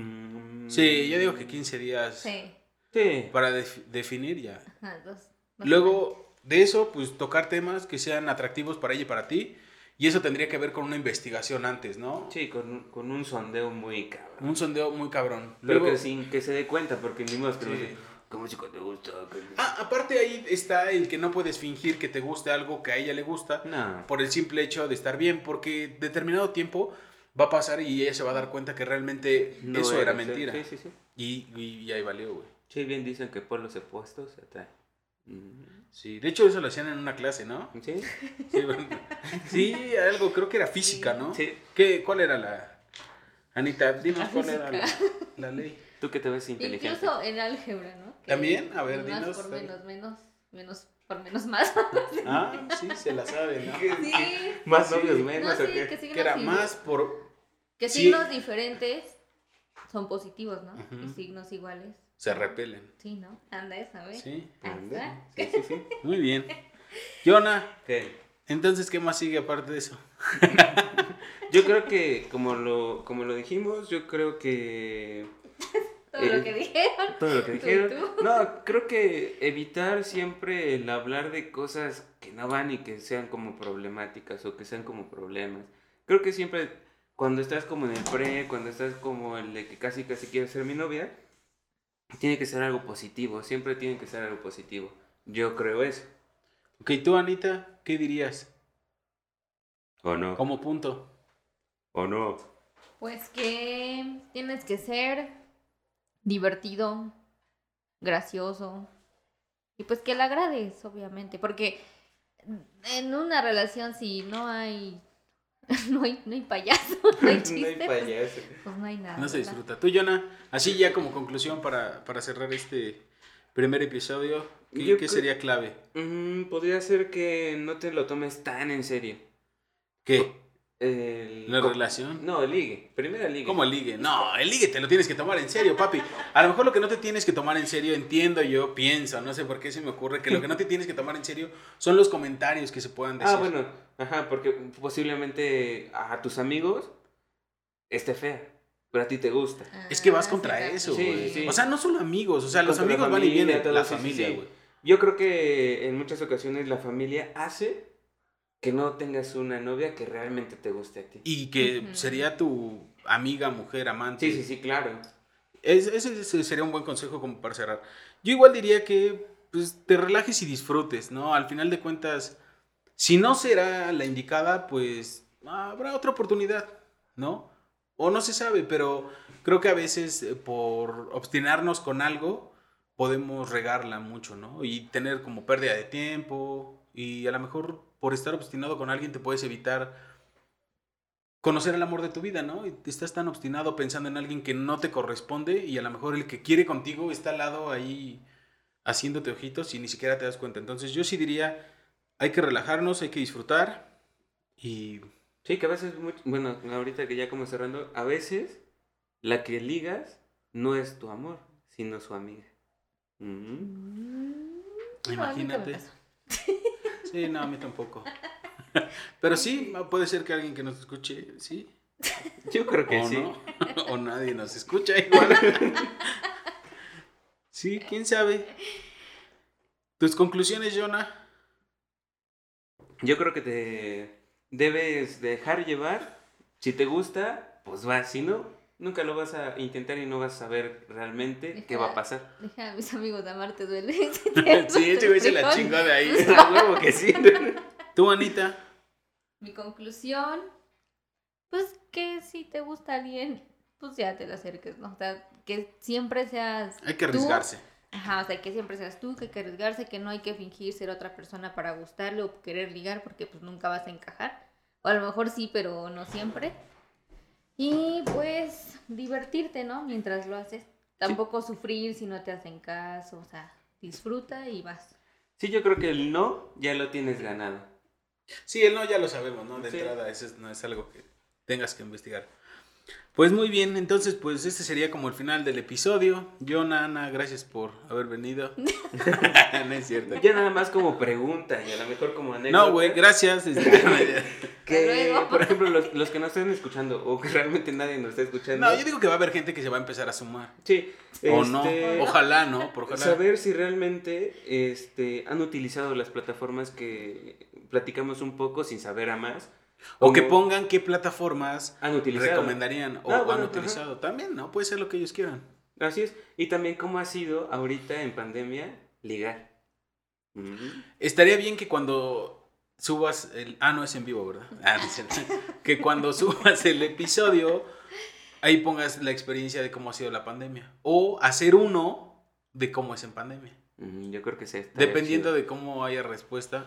Mm. Sí, yo digo que 15 días Sí. Sí. para def- definir ya. Ajá, dos. dos Luego de eso, pues tocar temas que sean atractivos para ella y para ti. Y eso tendría que ver con una investigación antes, ¿no? Sí, con, un- con un sondeo muy cabrón. Un sondeo muy cabrón. Pero Luego, que sin que se dé cuenta, porque ni modo que Sí. ¿cómo chico te gusta? ¿Qué- Ah, aparte ahí está el que no puedes fingir que te guste algo que a ella le gusta. No. por el simple hecho de estar bien, porque determinado tiempo va a pasar y ella se va a dar cuenta que realmente No eso era ¿eh? mentira. Sí, sí, sí. Y, y, y ahí valió, güey. Sí, bien dicen que polos opuestos se atraen. Mm. Sí, de hecho eso lo hacían en una clase, ¿no? ¿Sí? Sí, bueno. Sí, algo, creo que era física, ¿no? Sí. ¿Qué, ¿Cuál era la... Anita, dinos La cuál era la, la ley. Tú que te ves inteligente. Incluso en álgebra, ¿no? Que ¿También? A ver, más dinos, por menos, menos, menos, por menos más. Ah, sí, se la sabe, ¿no? sí. ¿Más Sí. novios No, menos sí, o qué? que Que era más por... que sí. signos diferentes son positivos, ¿no? Y signos iguales. Se repelen. Sí, ¿no? Anda esa, ¿ves? Sí, Anda. Sí, sí, sí. muy bien. Jonah, ¿Qué? entonces, ¿qué más sigue aparte de eso? Yo creo que, como lo, como lo dijimos, yo creo que... Todo Eh, lo que dijeron. Todo lo que Tú dijeron. tú. No, creo que evitar siempre el hablar de cosas que no van y que sean como problemáticas o que sean como problemas. Creo que siempre cuando estás como en el pre, cuando estás como el de que casi casi quieres ser mi novia, tiene que ser algo positivo, siempre tiene que ser algo positivo. Yo creo eso. Ok, tú, Anita, ¿qué dirías? ¿O no? Como punto. ¿O no? Pues que tienes que ser divertido, gracioso y pues que le agrades, obviamente, porque en una relación si no hay no, hay, no hay payaso, no hay chiste. no hay pues, payaso. pues no hay nada. No se ¿verdad? disfruta. Tú, Jonah, así ya como conclusión para, para cerrar este primer episodio, ¿qué, Yo qué creo- sería clave? Mm, podría ser que no te lo tomes tan en serio. ¿Qué? El- ¿La relación? No, el ligue. Primero el ligue. ¿Cómo el ligue? No, el ligue te lo tienes que tomar en serio, papi. A lo mejor lo que no te tienes que tomar en serio, entiendo yo, pienso, no sé por qué se me ocurre, que lo que no te tienes que tomar en serio son los comentarios que se puedan decir. Ah, bueno, ajá, porque posiblemente a tus amigos esté fea, pero a ti te gusta. Es que vas Ah, contra eso, güey. sí. O sea, no solo amigos, o sea, los Contra amigos van y vienen, la familia, sí. güey. Yo creo que en muchas ocasiones la familia hace que no tengas una novia que realmente te guste a ti. Y que sería tu amiga, mujer, amante. Sí, sí, sí, claro. Es- ese, ese sería un buen consejo como para cerrar. Yo igual diría que pues, te relajes y disfrutes, ¿no? Al final de cuentas, si no será la indicada, pues habrá otra oportunidad, ¿no? O no se sabe, pero creo que a veces eh, por obstinarnos con algo podemos regarla mucho, ¿no? Y tener como pérdida de tiempo y a lo mejor por estar obstinado con alguien te puedes evitar conocer el amor de tu vida, ¿no? Y estás tan obstinado pensando en alguien que no te corresponde y a lo mejor el que quiere contigo está al lado ahí haciéndote ojitos y ni siquiera te das cuenta. Entonces yo sí diría, hay que relajarnos, hay que disfrutar y Sí, que a veces, bueno, ahorita que ya como cerrando, a veces la que ligas no es tu amor, sino su amiga. Mm. Imagínate. Sí, no, a mí tampoco. Pero sí, puede ser que alguien que nos escuche, sí, Yo creo que o sí. no, o nadie nos escucha igual. sí, quién sabe. Tus conclusiones, Jonah. Yo creo que te debes dejar llevar. Si te gusta, pues va. Si no, nunca lo vas a intentar y no vas a saber realmente qué va a pasar. Deja a mis amigos de amarte duele. Sí, ese güey se la chingó de ahí. Huevo que sí. Tú, Anita. Mi conclusión, pues que si te gusta alguien, pues ya te lo acerques, ¿no? O sea, que siempre seas Hay que tú. arriesgarse. Ajá, o sea, que siempre seas tú, que hay que arriesgarse, que no hay que fingir ser otra persona para gustarle o querer ligar porque pues nunca vas a encajar. O a lo mejor sí, pero no siempre. Y pues divertirte, ¿no? Mientras lo haces. Tampoco sufrir si no te hacen caso, o sea, disfruta y vas. Sí, yo creo que el no ya lo tienes ganado. Sí, el no ya lo sabemos, ¿no? De Sí. entrada, eso es- no es algo que tengas que investigar. Pues muy bien, entonces, pues este sería como el final del episodio. Jonah, Ana, gracias por haber venido. no es cierto. Ya nada más como pregunta y a lo mejor como anécdota. No, güey, gracias. este, Que, por ejemplo, los, los que no estén escuchando o que realmente nadie nos está escuchando. no, yo digo que va a haber gente que se va a empezar a sumar. Sí. O no, este, ojalá, ¿no? Por ojalá. Saber si realmente este, han utilizado las plataformas que platicamos un poco sin saber a más. O que pongan qué plataformas han utilizado. recomendarían o bueno, han utilizado. También, ¿no? Puede ser lo que ellos quieran. Así es. Y también cómo ha sido ahorita en pandemia ligar. Estaría bien que cuando subas el... Ah, no es en vivo, ¿verdad? Ah, no es que cuando subas el episodio, ahí pongas la experiencia de cómo ha sido la pandemia. O hacer uno de cómo es en pandemia. Yo creo que sí. Dependiendo de cómo haya respuesta.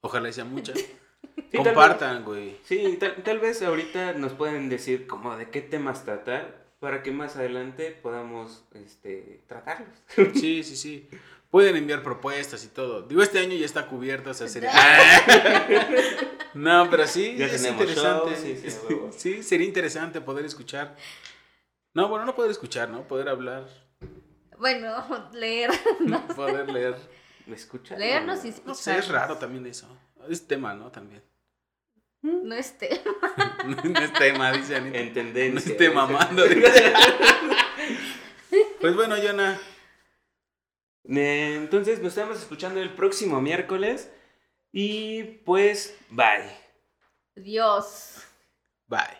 Ojalá sea mucha. Compartan, güey. Sí, tal, tal vez ahorita nos pueden decir como de qué temas tratar para que más adelante podamos este, tratarlos. Sí, sí, sí. Pueden enviar propuestas y todo. Digo, este año ya está cubierto, o sea, sería... no, pero sí, Ya es tenemos interesante. show, sí, sería interesante poder escuchar. No, bueno, no poder escuchar, ¿no? Poder hablar, Bueno, leer. poder leer. ¿Me escuchan? Leernos y No sé, es raro también eso. Es tema, ¿no? También. No esté. no es tema, dice Anita. En No tendencia. esté dice. mamando. dice. pues bueno, Jonah. Entonces nos estamos escuchando el próximo miércoles y pues bye. Dios. Bye.